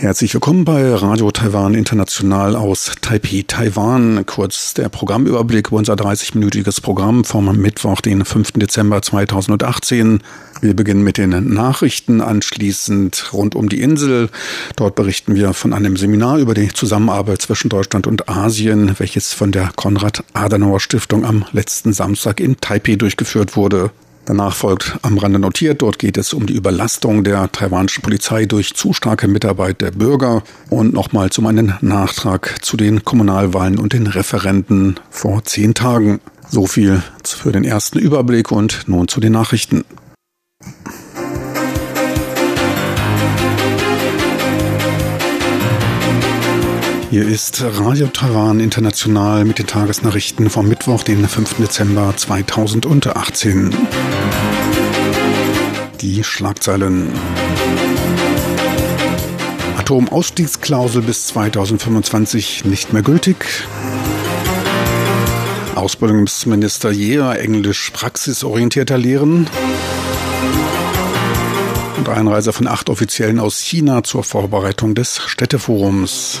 Herzlich willkommen bei Radio Taiwan International aus Taipei, Taiwan. Kurz der Programmüberblick über unser 30-minütiges Programm vom Mittwoch, den 5. Dezember 2018. Wir beginnen mit den Nachrichten, anschließend rund um die Insel. Dort berichten wir von einem Seminar über die Zusammenarbeit zwischen Deutschland und Asien, welches von der Konrad-Adenauer-Stiftung am letzten Samstag in Taipei durchgeführt wurde. Danach folgt am Rande notiert, dort geht es um die Überlastung der taiwanischen Polizei durch zu starke Mitarbeit der Bürger und nochmals um einen Nachtrag zu den Kommunalwahlen und den Referenten vor zehn Tagen. So viel für den ersten Überblick und nun zu den Nachrichten. Hier ist Radio Taiwan International mit den Tagesnachrichten vom Mittwoch, den 5. Dezember 2018. Die Schlagzeilen. Atomausstiegsklausel bis 2025 nicht mehr gültig. Ausbildungsminister Jeher Englisch praxisorientierter Lehren. Und Einreise von acht Offiziellen aus China zur Vorbereitung des Städteforums.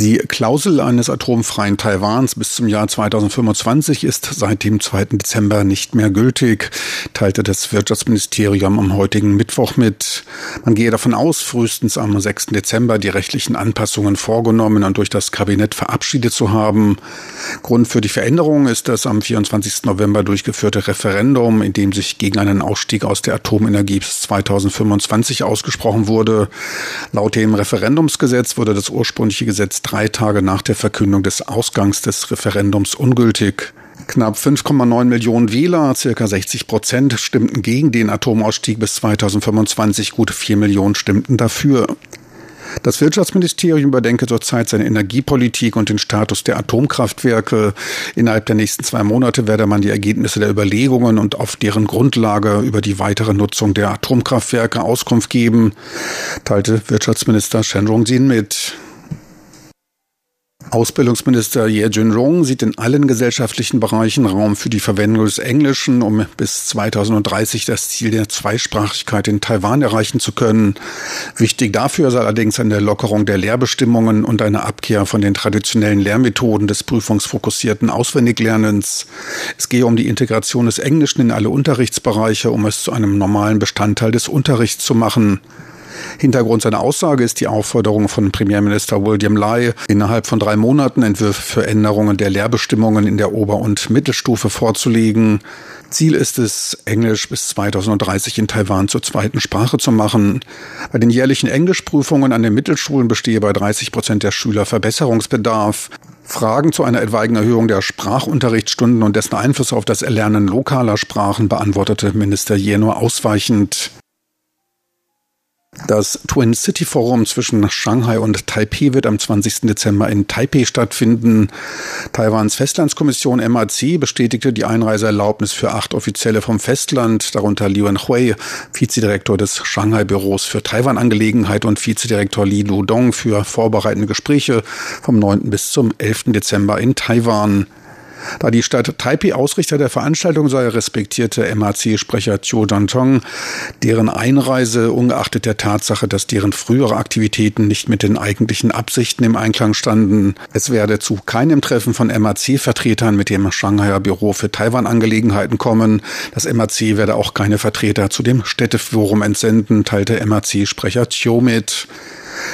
Die Klausel eines atomfreien Taiwans bis zum Jahr 2025 ist seit dem 2. Dezember nicht mehr gültig, teilte das Wirtschaftsministerium am heutigen Mittwoch mit. Man gehe davon aus, frühestens am 6. Dezember die rechtlichen Anpassungen vorgenommen und durch das Kabinett verabschiedet zu haben. Grund für die Veränderung ist das am 24. November durchgeführte Referendum, in dem sich gegen einen Ausstieg aus der Atomenergie bis 2025 ausgesprochen wurde. Laut dem Referendumsgesetz wurde das ursprüngliche Gesetz drei Tage nach der Verkündung des Ausgangs des Referendums ungültig. Knapp 5,9 Millionen Wähler, circa 60 Prozent, stimmten gegen den Atomausstieg bis 2025, gut 4 Millionen stimmten dafür. Das Wirtschaftsministerium überdenke zurzeit seine Energiepolitik und den Status der Atomkraftwerke. Innerhalb der nächsten zwei Monate werde man die Ergebnisse der Überlegungen und auf deren Grundlage über die weitere Nutzung der Atomkraftwerke Auskunft geben, teilte Wirtschaftsminister Shen Rongjin mit. Ausbildungsminister Ye Junrong sieht in allen gesellschaftlichen Bereichen Raum für die Verwendung des Englischen, um bis 2030 das Ziel der Zweisprachigkeit in Taiwan erreichen zu können. Wichtig dafür sei allerdings eine Lockerung der Lehrbestimmungen und eine Abkehr von den traditionellen Lehrmethoden des prüfungsfokussierten Auswendiglernens. Es gehe um die Integration des Englischen in alle Unterrichtsbereiche, um es zu einem normalen Bestandteil des Unterrichts zu machen. Hintergrund seiner Aussage ist die Aufforderung von Premierminister William Lai, innerhalb von drei Monaten Entwürfe für Änderungen der Lehrbestimmungen in der Ober- und Mittelstufe vorzulegen. Ziel ist es, Englisch bis 2030 in Taiwan zur zweiten Sprache zu machen. Bei den jährlichen Englischprüfungen an den Mittelschulen bestehe bei 30 Prozent der Schüler Verbesserungsbedarf. Fragen zu einer etwaigen Erhöhung der Sprachunterrichtsstunden und dessen Einfluss auf das Erlernen lokaler Sprachen beantwortete Minister Jeno ausweichend. Das Twin City Forum zwischen Shanghai und Taipei wird am 20. Dezember in Taipei stattfinden. Taiwans Festlandskommission MAC bestätigte die Einreiseerlaubnis für acht Offizielle vom Festland, darunter Liu Hui, Vizedirektor des Shanghai-Büros für Taiwan-Angelegenheit und Vizedirektor Li Ludong für vorbereitende Gespräche vom 9. bis zum 11. Dezember in Taiwan. Da die Stadt Taipei Ausrichter der Veranstaltung sei, respektierte MAC-Sprecher Chiu Dantong deren Einreise ungeachtet der Tatsache, dass deren frühere Aktivitäten nicht mit den eigentlichen Absichten im Einklang standen. Es werde zu keinem Treffen von MAC-Vertretern mit dem Shanghaier Büro für Taiwan-Angelegenheiten kommen. Das MAC werde auch keine Vertreter zu dem Städteforum entsenden, teilte MAC-Sprecher Chiu mit.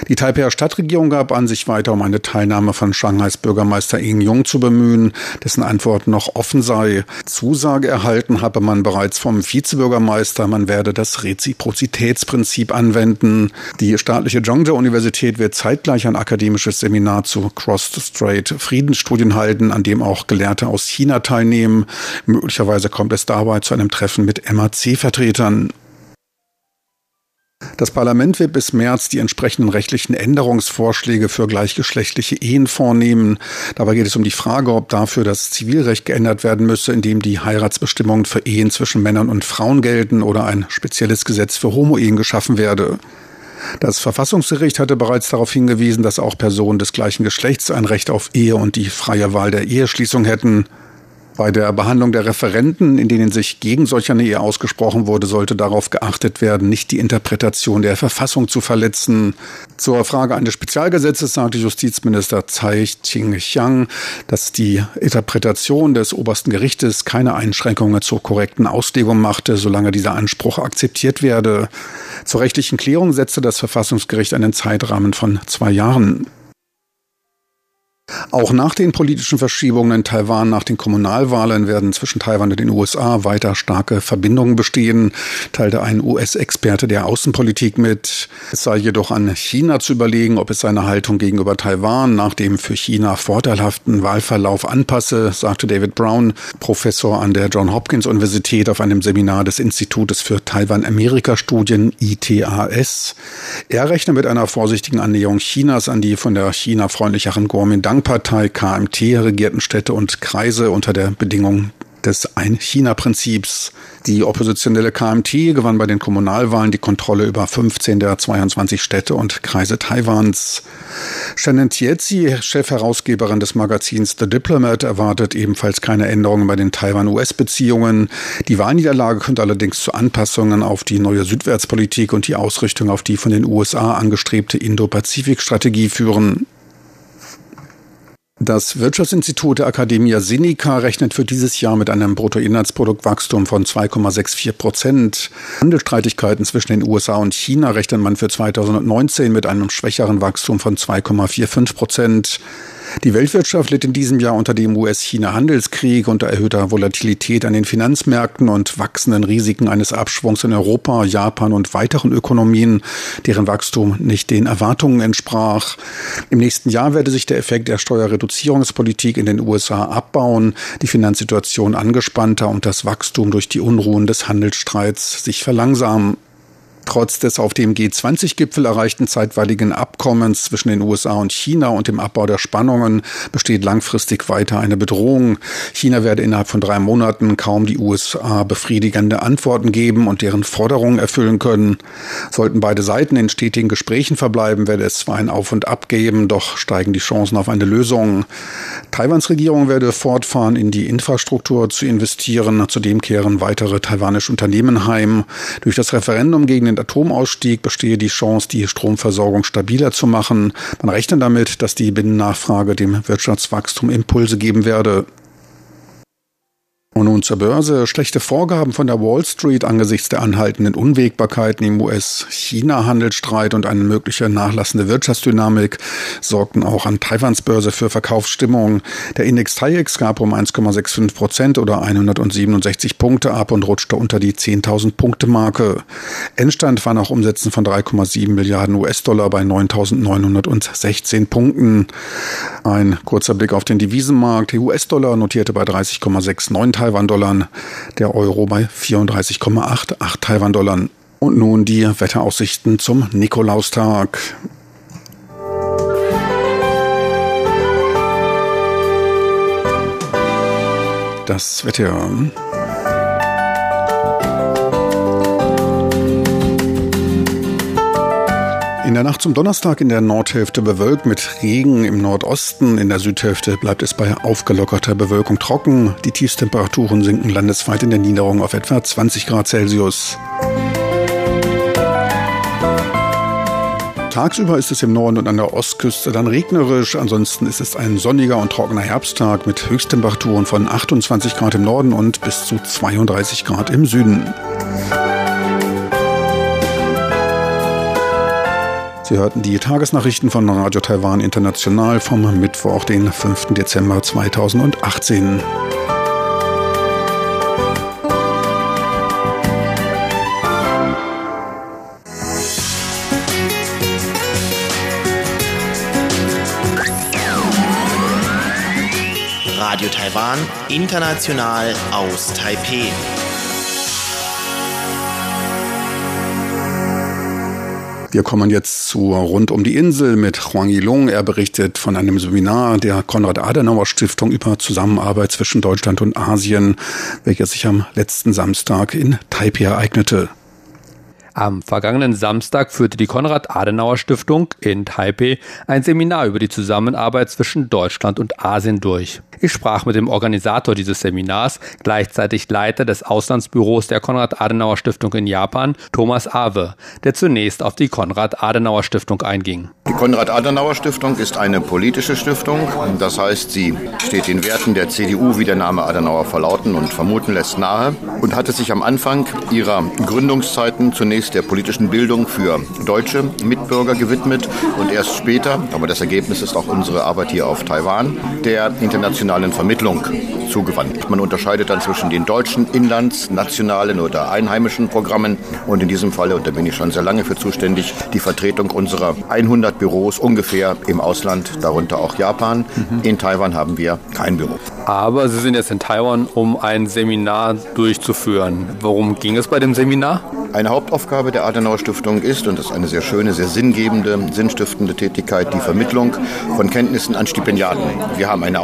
Die Taipeier Stadtregierung gab an, sich weiter um eine Teilnahme von Shanghais Bürgermeister Ing Jung zu bemühen, dessen Antwort noch offen sei. Zusage erhalten habe man bereits vom Vizebürgermeister, man werde das Reziprozitätsprinzip anwenden. Die staatliche Zhongzhou-Universität wird zeitgleich ein akademisches Seminar zu Cross-Strait Friedensstudien halten, an dem auch Gelehrte aus China teilnehmen. Möglicherweise kommt es dabei zu einem Treffen mit MAC-Vertretern. Das Parlament wird bis März die entsprechenden rechtlichen Änderungsvorschläge für gleichgeschlechtliche Ehen vornehmen. Dabei geht es um die Frage, ob dafür das Zivilrecht geändert werden müsse, indem die Heiratsbestimmungen für Ehen zwischen Männern und Frauen gelten oder ein spezielles Gesetz für Homo-Ehen geschaffen werde. Das Verfassungsgericht hatte bereits darauf hingewiesen, dass auch Personen des gleichen Geschlechts ein Recht auf Ehe und die freie Wahl der Eheschließung hätten. Bei der Behandlung der Referenten, in denen sich gegen solch eine Ehe ausgesprochen wurde, sollte darauf geachtet werden, nicht die Interpretation der Verfassung zu verletzen. Zur Frage eines Spezialgesetzes sagte Justizminister Tsai Ching-chiang, dass die Interpretation des obersten Gerichtes keine Einschränkungen zur korrekten Auslegung machte, solange dieser Anspruch akzeptiert werde. Zur rechtlichen Klärung setzte das Verfassungsgericht einen Zeitrahmen von zwei Jahren. Auch nach den politischen Verschiebungen in Taiwan nach den Kommunalwahlen werden zwischen Taiwan und den USA weiter starke Verbindungen bestehen, teilte ein US-Experte der Außenpolitik mit. Es sei jedoch an China zu überlegen, ob es seine Haltung gegenüber Taiwan nach dem für China vorteilhaften Wahlverlauf anpasse, sagte David Brown, Professor an der John Hopkins Universität auf einem Seminar des Institutes für Taiwan-Amerika-Studien ITAS. Er rechne mit einer vorsichtigen Annäherung Chinas an die von der China-freundlicheren Kuomintang Yang-Partei KMT regierten Städte und Kreise unter der Bedingung des Ein-China-Prinzips. Die oppositionelle KMT gewann bei den Kommunalwahlen die Kontrolle über 15 der 22 Städte und Kreise Taiwans. Shannon Tietzi, Chefherausgeberin des Magazins The Diplomat, erwartet ebenfalls keine Änderungen bei den Taiwan-US-Beziehungen. Die Wahlniederlage könnte allerdings zu Anpassungen auf die neue Südwärtspolitik und die Ausrichtung auf die von den USA angestrebte Indo-Pazifik-Strategie führen. Das Wirtschaftsinstitut der Academia Sinica rechnet für dieses Jahr mit einem Bruttoinlandsproduktwachstum von 2,64 Prozent. Handelsstreitigkeiten zwischen den USA und China rechnet man für 2019 mit einem schwächeren Wachstum von 2,45 Prozent. Die Weltwirtschaft litt in diesem Jahr unter dem US-China-Handelskrieg, unter erhöhter Volatilität an den Finanzmärkten und wachsenden Risiken eines Abschwungs in Europa, Japan und weiteren Ökonomien, deren Wachstum nicht den Erwartungen entsprach. Im nächsten Jahr werde sich der Effekt der Steuerreduzierungspolitik in den USA abbauen, die Finanzsituation angespannter und das Wachstum durch die Unruhen des Handelsstreits sich verlangsamen. Trotz des auf dem G20-Gipfel erreichten zeitweiligen Abkommens zwischen den USA und China und dem Abbau der Spannungen besteht langfristig weiter eine Bedrohung. China werde innerhalb von drei Monaten kaum die USA befriedigende Antworten geben und deren Forderungen erfüllen können. Sollten beide Seiten in stetigen Gesprächen verbleiben, werde es zwar ein Auf und Ab geben, doch steigen die Chancen auf eine Lösung. Taiwans Regierung werde fortfahren, in die Infrastruktur zu investieren. Zudem kehren weitere taiwanische Unternehmen heim. Durch das Referendum gegen den den Atomausstieg bestehe die Chance, die Stromversorgung stabiler zu machen. Man rechnet damit, dass die Binnennachfrage dem Wirtschaftswachstum Impulse geben werde. Und nun zur Börse. Schlechte Vorgaben von der Wall Street angesichts der anhaltenden Unwägbarkeiten im US-China-Handelsstreit und eine mögliche nachlassende Wirtschaftsdynamik sorgten auch an Taiwans Börse für Verkaufsstimmung. Der Index TAIEX gab um 1,65 Prozent oder 167 Punkte ab und rutschte unter die 10.000 Punkte Marke. Endstand war nach Umsätzen von 3,7 Milliarden US-Dollar bei 9.916 Punkten. Ein kurzer Blick auf den Devisenmarkt. Der US-Dollar notierte bei 30,69 Taiwan-Dollar, der Euro bei 34,88 Taiwan-Dollar. Und nun die Wetteraussichten zum Nikolaustag. Das Wetter. In der Nacht zum Donnerstag in der Nordhälfte bewölkt mit Regen im Nordosten. In der Südhälfte bleibt es bei aufgelockerter Bewölkung trocken. Die Tiefstemperaturen sinken landesweit in der Niederung auf etwa 20 Grad Celsius. Tagsüber ist es im Norden und an der Ostküste dann regnerisch. Ansonsten ist es ein sonniger und trockener Herbsttag mit Höchsttemperaturen von 28 Grad im Norden und bis zu 32 Grad im Süden. Sie hörten die Tagesnachrichten von Radio Taiwan International vom Mittwoch, den 5. Dezember 2018. Radio Taiwan, international aus Taipeh. Wir kommen jetzt zu Rund um die Insel mit Huang Yilong. Er berichtet von einem Seminar der Konrad-Adenauer-Stiftung über Zusammenarbeit zwischen Deutschland und Asien, welches sich am letzten Samstag in Taipei ereignete. Am vergangenen Samstag führte die Konrad-Adenauer-Stiftung in Taipei ein Seminar über die Zusammenarbeit zwischen Deutschland und Asien durch. Ich sprach mit dem Organisator dieses Seminars, gleichzeitig Leiter des Auslandsbüros der Konrad-Adenauer-Stiftung in Japan, Thomas Awe, der zunächst auf die Konrad-Adenauer-Stiftung einging. Die Konrad-Adenauer-Stiftung ist eine politische Stiftung. Das heißt, sie steht den Werten der CDU, wie der Name Adenauer verlauten und vermuten lässt, nahe und hatte sich am Anfang ihrer Gründungszeiten zunächst der politischen Bildung für deutsche Mitbürger gewidmet und erst später, aber das Ergebnis ist auch unsere Arbeit hier auf Taiwan, der internationalen Vermittlung zugewandt. Man unterscheidet dann zwischen den deutschen, inlands-, nationalen oder einheimischen Programmen und in diesem Falle, und da bin ich schon sehr lange für zuständig, die Vertretung unserer 100 Büros ungefähr im Ausland, darunter auch Japan. Mhm. In Taiwan haben wir kein Büro. Aber Sie sind jetzt in Taiwan, um ein Seminar durchzuführen. Worum ging es bei dem Seminar? Eine Hauptaufgabe der Adenauer Stiftung ist, und das ist eine sehr schöne, sehr sinngebende, sinnstiftende Tätigkeit, die Vermittlung von Kenntnissen an Stipendiaten. Wir haben eine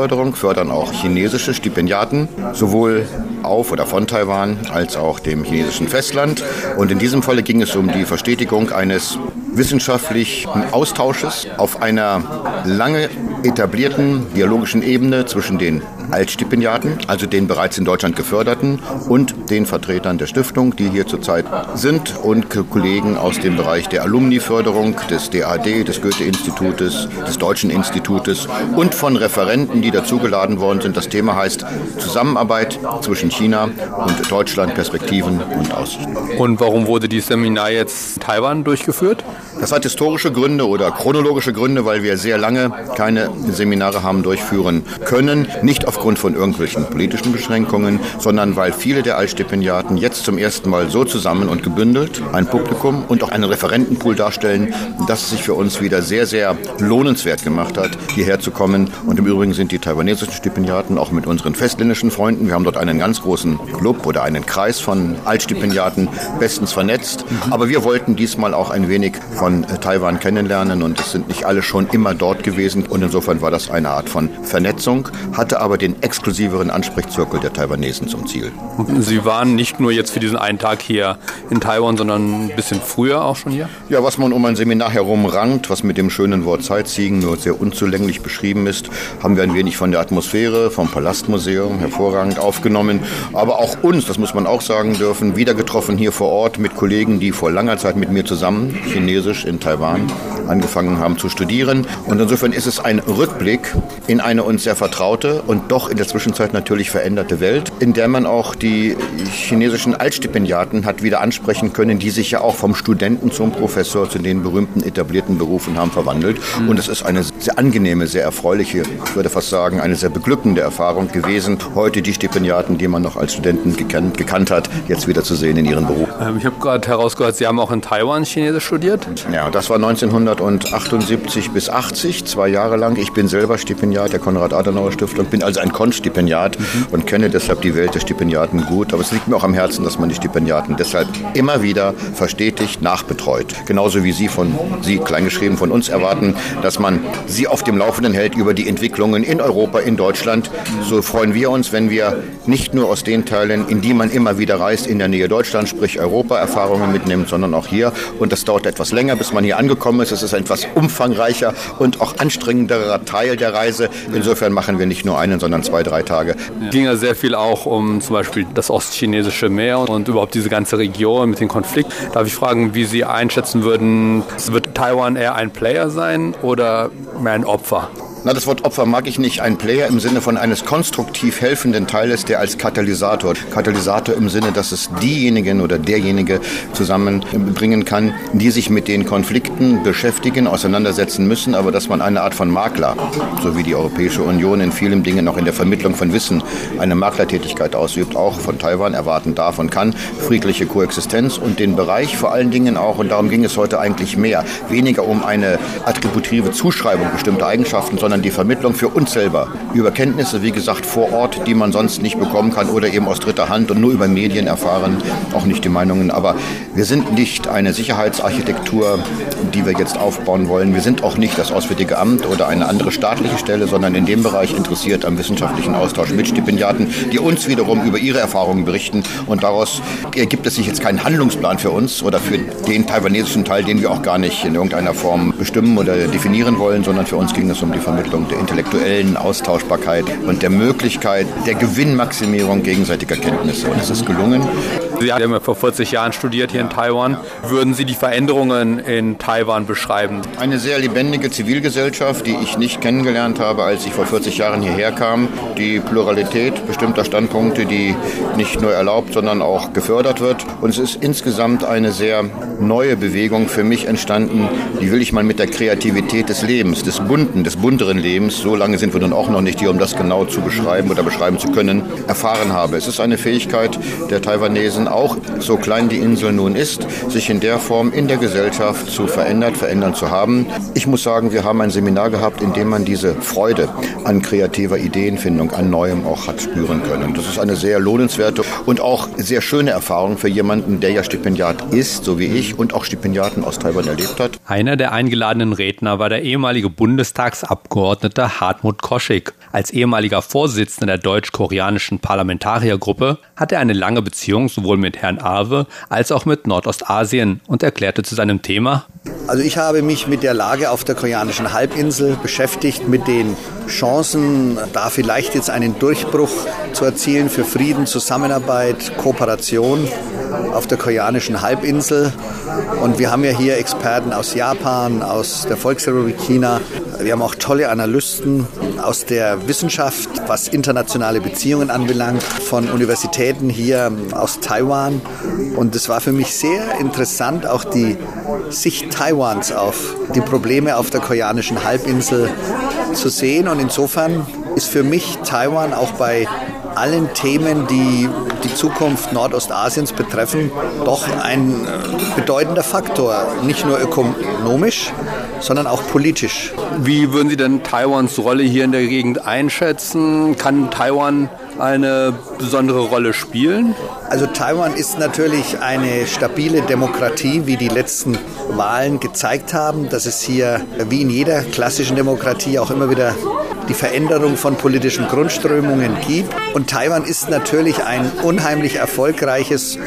Ausländerförderung, fördern auch chinesische Stipendiaten, sowohl auf oder von Taiwan als auch dem chinesischen Festland. Und in diesem Falle ging es um die Verstetigung eines wissenschaftlichen Austausches auf einer lange etablierten dialogischen Ebene zwischen den Altstipendiaten, also den bereits in Deutschland geförderten und den Vertretern der Stiftung, die hier zurzeit sind und Kollegen aus dem Bereich der Alumniförderung, des DAD, des Goethe-Institutes, des Deutschen Institutes und von Referenten, die dazugeladen worden sind. Das Thema heißt Zusammenarbeit zwischen China und Deutschland, Perspektiven und Aussichten. Und warum wurde dieses Seminar jetzt in Taiwan durchgeführt? Das hat historische Gründe oder chronologische Gründe, weil wir sehr lange keine Seminare haben durchführen können. Nicht aufgrund von irgendwelchen politischen Beschränkungen, sondern weil viele der Altstipendiaten jetzt zum ersten Mal so zusammen und gebündelt ein Publikum und auch einen Referentenpool darstellen, dass es sich für uns wieder sehr, sehr lohnenswert gemacht hat, hierher zu kommen. Und im Übrigen sind die taiwanesischen Stipendiaten auch mit unseren festländischen Freunden, wir haben dort einen ganz großen Club oder einen Kreis von Altstipendiaten bestens vernetzt. Aber wir wollten diesmal auch ein wenig von Taiwan kennenlernen und es sind nicht alle schon immer dort gewesen und insofern war das eine Art von Vernetzung, hatte aber den exklusiveren Ansprechzirkel der Taiwanesen zum Ziel. Sie waren nicht nur jetzt für diesen einen Tag hier in Taiwan, sondern ein bisschen früher auch schon hier? Ja, was man um ein Seminar herum rankt, was mit dem schönen Wort Sightseeing nur sehr unzulänglich beschrieben ist, haben wir ein wenig von der Atmosphäre, vom Palastmuseum hervorragend aufgenommen, aber auch uns, das muss man auch sagen dürfen, wieder getroffen hier vor Ort mit Kollegen, die vor langer Zeit mit mir zusammen Chinesisch in Taiwan angefangen haben zu studieren. Und insofern ist es ein Rückblick in eine uns sehr vertraute und doch in der Zwischenzeit natürlich veränderte Welt, in der man auch die chinesischen Altstipendiaten hat wieder ansprechen können, die sich ja auch vom Studenten zum Professor zu den berühmten etablierten Berufen haben verwandelt. Und es ist eine sehr angenehme, sehr erfreuliche, ich würde fast sagen, eine sehr beglückende Erfahrung gewesen, heute die Stipendiaten, die man noch als Studenten gekannt, gekannt hat, jetzt wieder zu sehen in ihren Beruf. Ähm, ich habe gerade herausgehört, Sie haben auch in Taiwan Chinesisch studiert? Ja, das war 1978 bis 80, zwei Jahre lang. Ich bin selber Stipendiat der Konrad-Adenauer-Stiftung, bin also ein Konstipendiat mhm. und kenne deshalb die Welt der Stipendiaten gut. Aber es liegt mir auch am Herzen, dass man die Stipendiaten deshalb immer wieder verstetigt, nachbetreut. Genauso wie Sie von Sie, kleingeschrieben, von uns erwarten, dass man Sie auf dem Laufenden hält über die Entwicklungen in Europa, in Deutschland. So freuen wir uns, wenn wir nicht nur aus den Teilen, in die man immer wieder reist, in der Nähe Deutschlands, sprich Europa, Erfahrungen mitnimmt, sondern auch hier. Und das dauert etwas länger, bis man hier angekommen ist. Es ist ein etwas umfangreicher und auch anstrengenderer Teil der Reise. Insofern machen wir nicht nur einen, sondern zwei, drei Tage. Es ging ja sehr viel auch um zum Beispiel das ostchinesische Meer und überhaupt diese ganze Region mit dem Konflikt. Darf ich fragen, wie Sie einschätzen würden, wird Taiwan eher ein Player sein oder mehr ein Opfer? Na, das Wort Opfer mag ich nicht. Ein Player im Sinne von eines konstruktiv helfenden Teiles, der als Katalysator, Katalysator im Sinne, dass es diejenigen oder derjenige zusammenbringen kann, die sich mit den Konflikten beschäftigen, auseinandersetzen müssen, aber dass man eine Art von Makler, so wie die Europäische Union in vielen Dingen auch in der Vermittlung von Wissen eine Maklertätigkeit ausübt, auch von Taiwan erwarten darf und kann, friedliche Koexistenz und den Bereich vor allen Dingen auch, und darum ging es heute eigentlich mehr, weniger um eine attributive Zuschreibung bestimmter Eigenschaften, sondern sondern die Vermittlung für uns selber über Kenntnisse, wie gesagt, vor Ort, die man sonst nicht bekommen kann oder eben aus dritter Hand und nur über Medien erfahren, auch nicht die Meinungen. Aber wir sind nicht eine Sicherheitsarchitektur, die wir jetzt aufbauen wollen. Wir sind auch nicht das Auswärtige Amt oder eine andere staatliche Stelle, sondern in dem Bereich interessiert am wissenschaftlichen Austausch mit Stipendiaten, die uns wiederum über ihre Erfahrungen berichten. Und daraus ergibt es sich jetzt keinen Handlungsplan für uns oder für den taiwanesischen Teil, den wir auch gar nicht in irgendeiner Form bestimmen oder definieren wollen, sondern für uns ging es um die Vermittlung der intellektuellen Austauschbarkeit und der Möglichkeit der Gewinnmaximierung gegenseitiger Kenntnisse. Und es ist gelungen. Sie haben ja vor 40 Jahren studiert hier in Taiwan. Würden Sie die Veränderungen in Taiwan beschreiben? Eine sehr lebendige Zivilgesellschaft, die ich nicht kennengelernt habe, als ich vor 40 Jahren hierher kam. Die Pluralität bestimmter Standpunkte, die nicht nur erlaubt, sondern auch gefördert wird. Und es ist insgesamt eine sehr neue Bewegung für mich entstanden. Die will ich mal mit der Kreativität des Lebens, des bunten, des bunteren Lebens, so lange sind wir nun auch noch nicht hier, um das genau zu beschreiben oder beschreiben zu können, erfahren habe. Es ist eine Fähigkeit der Taiwanesen, auch so klein die Insel nun ist, sich in der Form in der Gesellschaft zu verändern, verändern zu haben. Ich muss sagen, wir haben ein Seminar gehabt, in dem man diese Freude an kreativer Ideenfindung, an Neuem auch hat spüren können. Das ist eine sehr lohnenswerte und auch sehr schöne Erfahrung für jemanden, der ja Stipendiat ist, so wie ich, und auch Stipendiaten aus Taiwan erlebt hat. Einer der eingeladenen Redner war der ehemalige Bundestagsabgeordnete Hartmut Koschig. Als ehemaliger Vorsitzender der deutsch-koreanischen Parlamentariergruppe hat er eine lange Beziehung sowohl mit Herrn Awe als auch mit Nordostasien und erklärte zu seinem Thema. Also ich habe mich mit der Lage auf der koreanischen Halbinsel beschäftigt, mit den Chancen, da vielleicht jetzt einen Durchbruch zu erzielen für Frieden, Zusammenarbeit, Kooperation auf der koreanischen Halbinsel. Und wir haben ja hier Experten aus Japan, aus der Volksrepublik China. Wir haben auch tolle Analysten aus der Wissenschaft, was internationale Beziehungen anbelangt, von Universitäten hier aus Taiwan. Und es war für mich sehr interessant, auch die Sicht Taiwans auf die Probleme auf der koreanischen Halbinsel zu sehen. Und insofern ist für mich Taiwan auch bei allen Themen, die die Zukunft Nordostasiens betreffen, doch ein äh, bedeutender Faktor. Nicht nur ökonomisch, sondern auch politisch. Wie würden Sie denn Taiwans Rolle hier in der Gegend einschätzen? Kann Taiwan eine besondere Rolle spielen? Also Taiwan ist natürlich eine stabile Demokratie, wie die letzten Wahlen gezeigt haben, dass es hier wie in jeder klassischen Demokratie auch immer wieder die Veränderung von politischen Grundströmungen gibt. Und Taiwan ist natürlich ein unheimlich erfolgreiches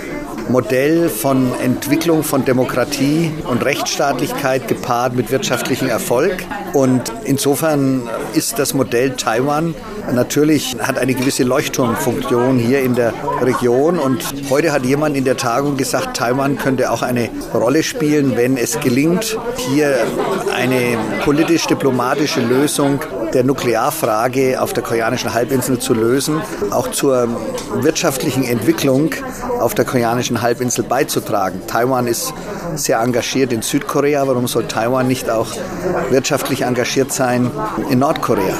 Modell von Entwicklung von Demokratie und Rechtsstaatlichkeit gepaart mit wirtschaftlichem Erfolg. Und insofern ist das Modell Taiwan natürlich hat eine gewisse Leuchtturmfunktion hier in der Region. Und heute hat jemand in der Tagung gesagt, Taiwan könnte auch eine Rolle spielen, wenn es gelingt, hier eine politisch-diplomatische Lösung der Nuklearfrage auf der koreanischen Halbinsel zu lösen, auch zur wirtschaftlichen Entwicklung auf der koreanischen Halbinsel beizutragen. Taiwan ist sehr engagiert in Südkorea. Warum soll Taiwan nicht auch wirtschaftlich engagiert sein in Nordkorea?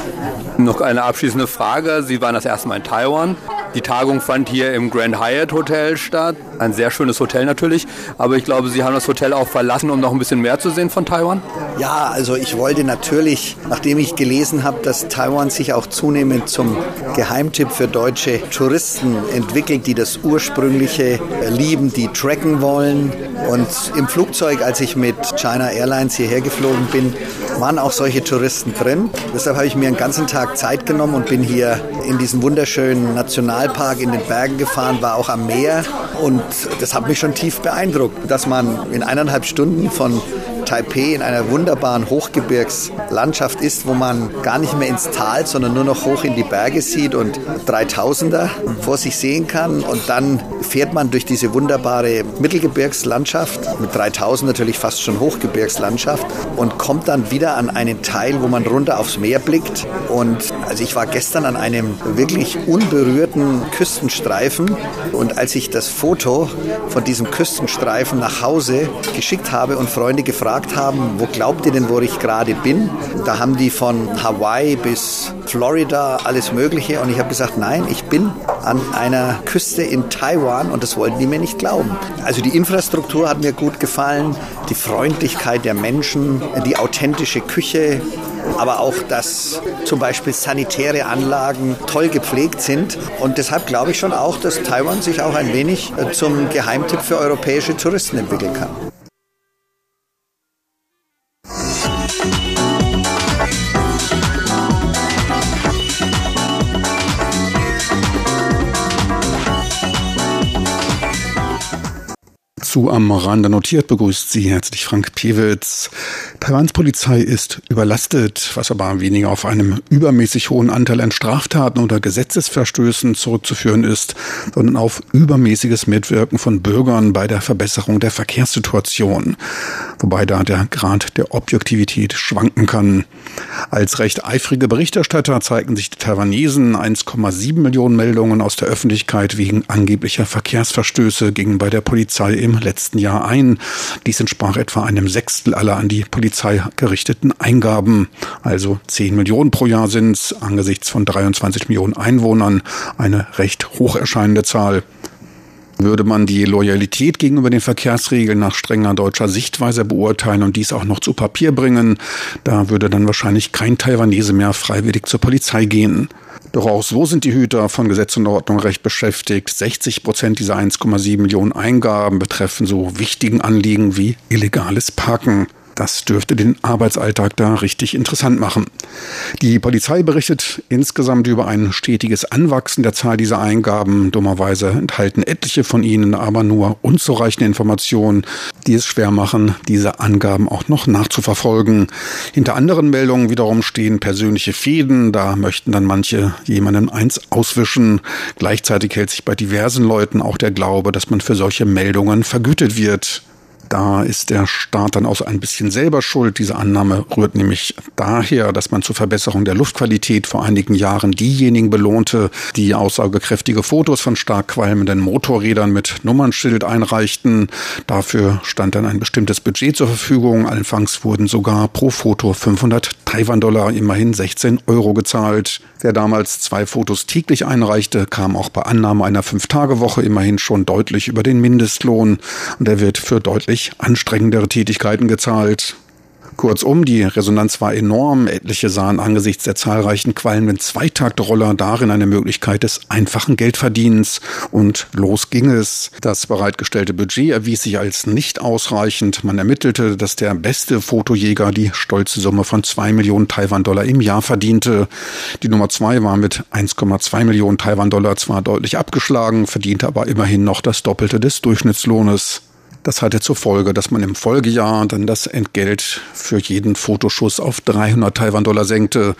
Noch eine abschließende Frage. Sie waren das erste Mal in Taiwan. Die Tagung fand hier im Grand Hyatt Hotel statt. Ein sehr schönes Hotel natürlich. Aber ich glaube, Sie haben das Hotel auch verlassen, um noch ein bisschen mehr zu sehen von Taiwan? Ja, also ich wollte natürlich, nachdem ich gelesen habe, dass Taiwan sich auch zunehmend zum Geheimtipp für deutsche Touristen entwickelt, die das ursprüngliche lieben, die tracken wollen. Und im Flugzeug, als ich mit China Airlines hierher geflogen bin, waren auch solche Touristen drin. Deshalb habe ich mir einen ganzen Tag Zeit genommen und bin hier in diesen wunderschönen Nationalpark in den Bergen gefahren, war auch am Meer und das hat mich schon tief beeindruckt, dass man in eineinhalb Stunden von Taipei in einer wunderbaren Hochgebirgslandschaft ist, wo man gar nicht mehr ins Tal, sondern nur noch hoch in die Berge sieht und 3000er vor sich sehen kann. Und dann fährt man durch diese wunderbare Mittelgebirgslandschaft, mit 3000 natürlich fast schon Hochgebirgslandschaft, und kommt dann wieder an einen Teil, wo man runter aufs Meer blickt. Und also ich war gestern an einem wirklich unberührten Küstenstreifen und als ich das Foto von diesem Küstenstreifen nach Hause geschickt habe und Freunde gefragt gefragt haben, wo glaubt ihr denn, wo ich gerade bin? Da haben die von Hawaii bis Florida alles Mögliche und ich habe gesagt, nein, ich bin an einer Küste in Taiwan und das wollten die mir nicht glauben. Also die Infrastruktur hat mir gut gefallen, die Freundlichkeit der Menschen, die authentische Küche, aber auch, dass zum Beispiel sanitäre Anlagen toll gepflegt sind. Und deshalb glaube ich schon auch, dass Taiwan sich auch ein wenig äh, zum Geheimtipp für europäische Touristen entwickeln kann. Dazu am Rande notiert begrüßt Sie herzlich Frank Pewitz. Taiwans Polizei ist überlastet, was aber weniger auf einem übermäßig hohen Anteil an Straftaten oder Gesetzesverstößen zurückzuführen ist, sondern auf übermäßiges Mitwirken von Bürgern bei der Verbesserung der Verkehrssituation. Wobei da der Grad der Objektivität schwanken kann. Als recht eifrige Berichterstatter zeigten sich die Taiwanesen 1,7 Millionen Meldungen aus der Öffentlichkeit wegen angeblicher Verkehrsverstöße gingen bei der Polizei im letzten Jahr ein. Dies entsprach etwa einem Sechstel aller an die Polizei gerichteten Eingaben. Also 10 Millionen pro Jahr sind es angesichts von 23 Millionen Einwohnern eine recht hoch erscheinende Zahl. Würde man die Loyalität gegenüber den Verkehrsregeln nach strenger deutscher Sichtweise beurteilen und dies auch noch zu Papier bringen, da würde dann wahrscheinlich kein Taiwanese mehr freiwillig zur Polizei gehen. Doch auch so sind die Hüter von Gesetz und Ordnung recht beschäftigt. 60 Prozent dieser 1,7 Millionen Eingaben betreffen so wichtigen Anliegen wie illegales Parken. Das dürfte den Arbeitsalltag da richtig interessant machen. Die Polizei berichtet insgesamt über ein stetiges Anwachsen der Zahl dieser Eingaben. Dummerweise enthalten etliche von ihnen aber nur unzureichende Informationen, die es schwer machen, diese Angaben auch noch nachzuverfolgen. Hinter anderen Meldungen wiederum stehen persönliche Fäden. Da möchten dann manche jemanden eins auswischen. Gleichzeitig hält sich bei diversen Leuten auch der Glaube, dass man für solche Meldungen vergütet wird. Da ist der Staat dann auch ein bisschen selber schuld. Diese Annahme rührt nämlich daher, dass man zur Verbesserung der Luftqualität vor einigen Jahren diejenigen belohnte, die aussagekräftige Fotos von stark qualmenden Motorrädern mit Nummernschild einreichten. Dafür stand dann ein bestimmtes Budget zur Verfügung. Anfangs wurden sogar pro Foto 500 Taiwan-Dollar, immerhin 16 Euro gezahlt. Wer damals zwei Fotos täglich einreichte, kam auch bei Annahme einer Fünf-Tage-Woche immerhin schon deutlich über den Mindestlohn. Und er wird für deutlich anstrengendere Tätigkeiten gezahlt. Kurzum, die Resonanz war enorm. Etliche sahen angesichts der zahlreichen qualmenden Zweitaktroller darin eine Möglichkeit des einfachen Geldverdienens. Und los ging es. Das bereitgestellte Budget erwies sich als nicht ausreichend. Man ermittelte, dass der beste Fotojäger die stolze Summe von zwei Millionen Taiwan-Dollar im Jahr verdiente. Die Nummer zwei war mit 1,2 Millionen Taiwan-Dollar zwar deutlich abgeschlagen, verdiente aber immerhin noch das Doppelte des Durchschnittslohnes. Das hatte zur Folge, dass man im Folgejahr dann das Entgelt für jeden Fotoschuss auf 300 Taiwan-Dollar senkte.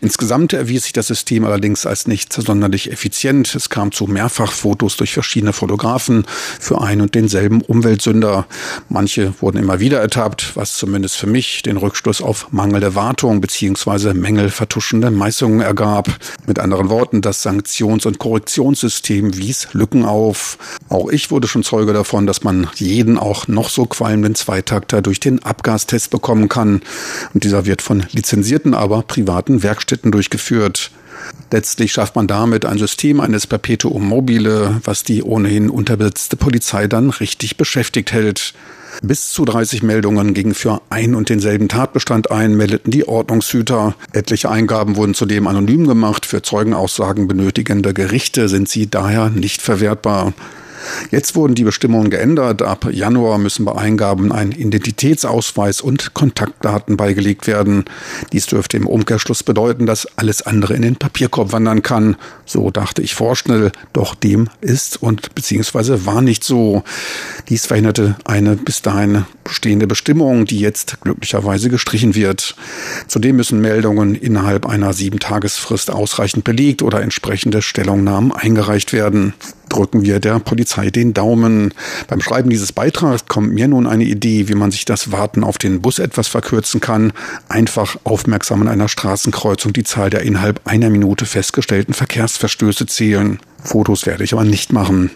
Insgesamt erwies sich das System allerdings als nicht sonderlich effizient. Es kam zu Mehrfachfotos durch verschiedene Fotografen für ein und denselben Umweltsünder. Manche wurden immer wieder ertappt, was zumindest für mich den Rückschluss auf mangelnde Wartung bzw. mängelvertuschende Meißungen ergab. Mit anderen Worten, das Sanktions- und Korrektionssystem wies Lücken auf. Auch ich wurde schon Zeuge davon, dass man jeden jeden auch noch so qualmenden Zweitakter durch den Abgastest bekommen kann. Und dieser wird von lizenzierten, aber privaten Werkstätten durchgeführt. Letztlich schafft man damit ein System eines Perpetuum mobile, was die ohnehin unterbesetzte Polizei dann richtig beschäftigt hält. Bis zu 30 Meldungen gingen für ein und denselben Tatbestand ein, meldeten die Ordnungshüter. Etliche Eingaben wurden zudem anonym gemacht. Für Zeugenaussagen benötigende Gerichte sind sie daher nicht verwertbar. Jetzt wurden die Bestimmungen geändert. Ab Januar müssen bei Eingaben ein Identitätsausweis und Kontaktdaten beigelegt werden. Dies dürfte im Umkehrschluss bedeuten, dass alles andere in den Papierkorb wandern kann. So dachte ich vorschnell, doch dem ist und beziehungsweise war nicht so. Dies verhinderte eine bis dahin bestehende Bestimmung, die jetzt glücklicherweise gestrichen wird. Zudem müssen Meldungen innerhalb einer sieben Tagesfrist ausreichend belegt oder entsprechende Stellungnahmen eingereicht werden drücken wir der Polizei den Daumen. Beim Schreiben dieses Beitrags kommt mir nun eine Idee, wie man sich das Warten auf den Bus etwas verkürzen kann. Einfach aufmerksam an einer Straßenkreuzung die Zahl der innerhalb einer Minute festgestellten Verkehrsverstöße zählen. Fotos werde ich aber nicht machen.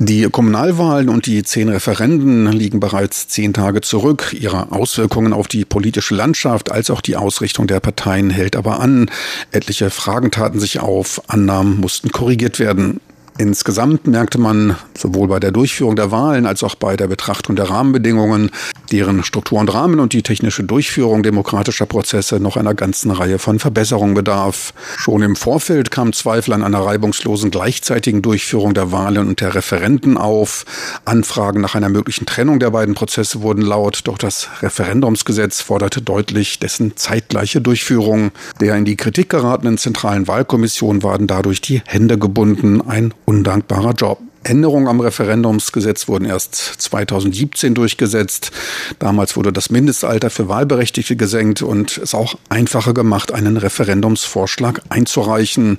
Die Kommunalwahlen und die zehn Referenden liegen bereits zehn Tage zurück. Ihre Auswirkungen auf die politische Landschaft als auch die Ausrichtung der Parteien hält aber an. Etliche Fragen taten sich auf, Annahmen mussten korrigiert werden. Insgesamt merkte man sowohl bei der Durchführung der Wahlen als auch bei der Betrachtung der Rahmenbedingungen, deren Struktur und Rahmen und die technische Durchführung demokratischer Prozesse noch einer ganzen Reihe von Verbesserungen bedarf. Schon im Vorfeld kam Zweifel an einer reibungslosen gleichzeitigen Durchführung der Wahlen und der Referenden auf. Anfragen nach einer möglichen Trennung der beiden Prozesse wurden laut, doch das Referendumsgesetz forderte deutlich dessen zeitgleiche Durchführung. Der in die Kritik geratenen zentralen Wahlkommission waren dadurch die Hände gebunden, ein undankbarer Job. Änderungen am Referendumsgesetz wurden erst 2017 durchgesetzt. Damals wurde das Mindestalter für Wahlberechtigte gesenkt und es auch einfacher gemacht, einen Referendumsvorschlag einzureichen.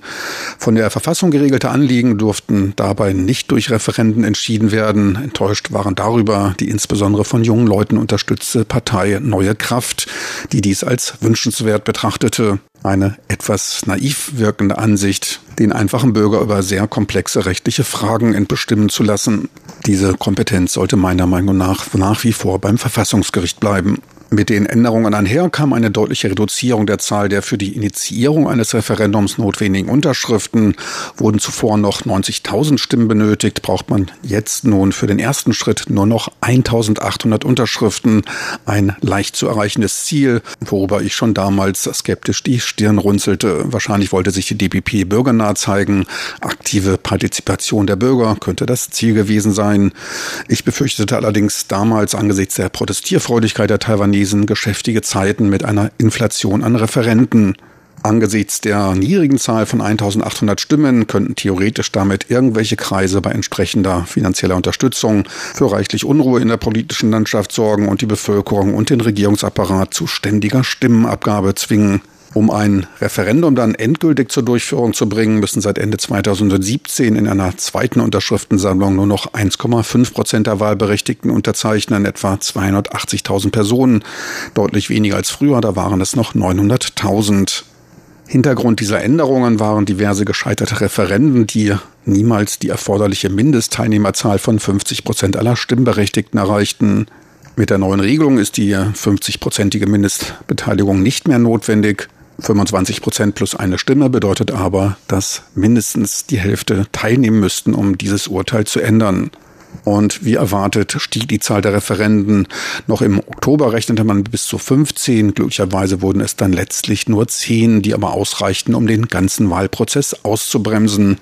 Von der Verfassung geregelte Anliegen durften dabei nicht durch Referenden entschieden werden. Enttäuscht waren darüber die insbesondere von jungen Leuten unterstützte Partei Neue Kraft, die dies als wünschenswert betrachtete. Eine etwas naiv wirkende Ansicht, den einfachen Bürger über sehr komplexe rechtliche Fragen entbestimmen zu lassen. Diese Kompetenz sollte meiner Meinung nach nach wie vor beim Verfassungsgericht bleiben. Mit den Änderungen einher kam eine deutliche Reduzierung der Zahl der für die Initiierung eines Referendums notwendigen Unterschriften. Wurden zuvor noch 90.000 Stimmen benötigt, braucht man jetzt nun für den ersten Schritt nur noch 1.800 Unterschriften. Ein leicht zu erreichendes Ziel, worüber ich schon damals skeptisch die Stirn runzelte. Wahrscheinlich wollte sich die DPP bürgernah zeigen. Aktive Partizipation der Bürger könnte das Ziel gewesen sein. Ich befürchtete allerdings damals angesichts der Protestierfreudigkeit der Taiwanese diesen geschäftige Zeiten mit einer Inflation an Referenten. Angesichts der niedrigen Zahl von 1800 Stimmen könnten theoretisch damit irgendwelche Kreise bei entsprechender finanzieller Unterstützung für reichlich Unruhe in der politischen Landschaft sorgen und die Bevölkerung und den Regierungsapparat zu ständiger Stimmenabgabe zwingen. Um ein Referendum dann endgültig zur Durchführung zu bringen, müssen seit Ende 2017 in einer zweiten Unterschriftensammlung nur noch 1,5 Prozent der Wahlberechtigten unterzeichnen, etwa 280.000 Personen. Deutlich weniger als früher, da waren es noch 900.000. Hintergrund dieser Änderungen waren diverse gescheiterte Referenden, die niemals die erforderliche Mindestteilnehmerzahl von 50 Prozent aller Stimmberechtigten erreichten. Mit der neuen Regelung ist die 50-prozentige Mindestbeteiligung nicht mehr notwendig. 25 Prozent plus eine Stimme bedeutet aber, dass mindestens die Hälfte teilnehmen müssten, um dieses Urteil zu ändern. Und wie erwartet stieg die Zahl der Referenden. Noch im Oktober rechnete man bis zu 15. Glücklicherweise wurden es dann letztlich nur 10, die aber ausreichten, um den ganzen Wahlprozess auszubremsen.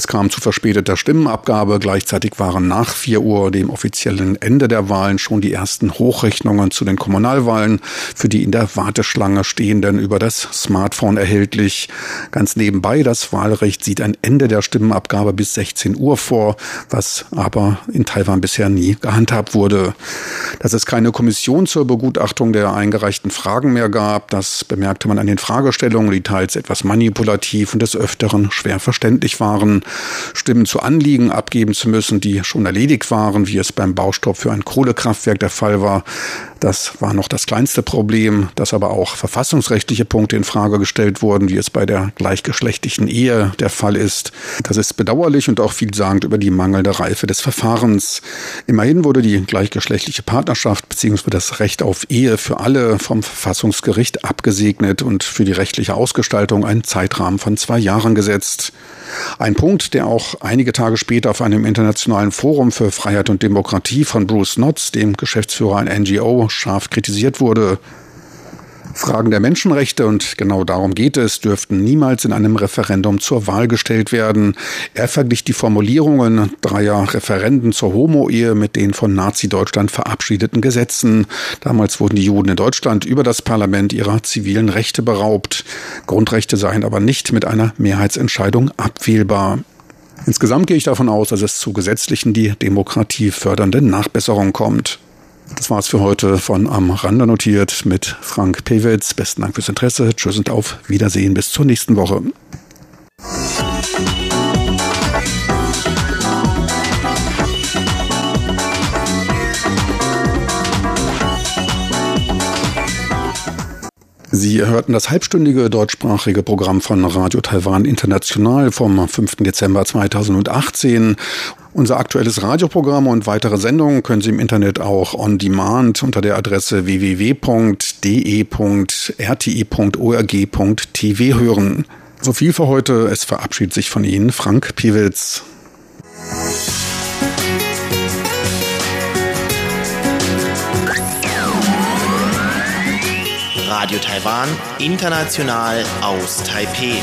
Es kam zu verspäteter Stimmenabgabe. Gleichzeitig waren nach 4 Uhr, dem offiziellen Ende der Wahlen, schon die ersten Hochrechnungen zu den Kommunalwahlen für die in der Warteschlange stehenden über das Smartphone erhältlich. Ganz nebenbei, das Wahlrecht sieht ein Ende der Stimmenabgabe bis 16 Uhr vor, was aber in Taiwan bisher nie gehandhabt wurde. Dass es keine Kommission zur Begutachtung der eingereichten Fragen mehr gab, das bemerkte man an den Fragestellungen, die teils etwas manipulativ und des Öfteren schwer verständlich waren. Stimmen zu Anliegen abgeben zu müssen, die schon erledigt waren, wie es beim Baustopp für ein Kohlekraftwerk der Fall war. Das war noch das kleinste Problem, dass aber auch verfassungsrechtliche Punkte in Frage gestellt wurden, wie es bei der gleichgeschlechtlichen Ehe der Fall ist. Das ist bedauerlich und auch vielsagend über die mangelnde Reife des Verfahrens. Immerhin wurde die gleichgeschlechtliche Partnerschaft bzw. das Recht auf Ehe für alle vom Verfassungsgericht abgesegnet und für die rechtliche Ausgestaltung ein Zeitrahmen von zwei Jahren gesetzt. Ein Punkt, der auch einige Tage später auf einem internationalen Forum für Freiheit und Demokratie von Bruce Notz, dem Geschäftsführer einer NGO, scharf kritisiert wurde. Fragen der Menschenrechte, und genau darum geht es, dürften niemals in einem Referendum zur Wahl gestellt werden. Er verglich die Formulierungen dreier Referenden zur Homo-Ehe mit den von Nazi-Deutschland verabschiedeten Gesetzen. Damals wurden die Juden in Deutschland über das Parlament ihrer zivilen Rechte beraubt. Grundrechte seien aber nicht mit einer Mehrheitsentscheidung abwählbar. Insgesamt gehe ich davon aus, dass es zu gesetzlichen, die Demokratie fördernden Nachbesserungen kommt. Das war's für heute von Am Rande notiert mit Frank Pewitz. Besten Dank fürs Interesse. Tschüss und auf Wiedersehen bis zur nächsten Woche. Sie hörten das halbstündige deutschsprachige Programm von Radio Taiwan International vom 5. Dezember 2018. Unser aktuelles Radioprogramm und weitere Sendungen können Sie im Internet auch on demand unter der Adresse www.de.rti.org.tv hören. So viel für heute. Es verabschiedet sich von Ihnen Frank Piewitz. Radio Taiwan, international aus Taipeh.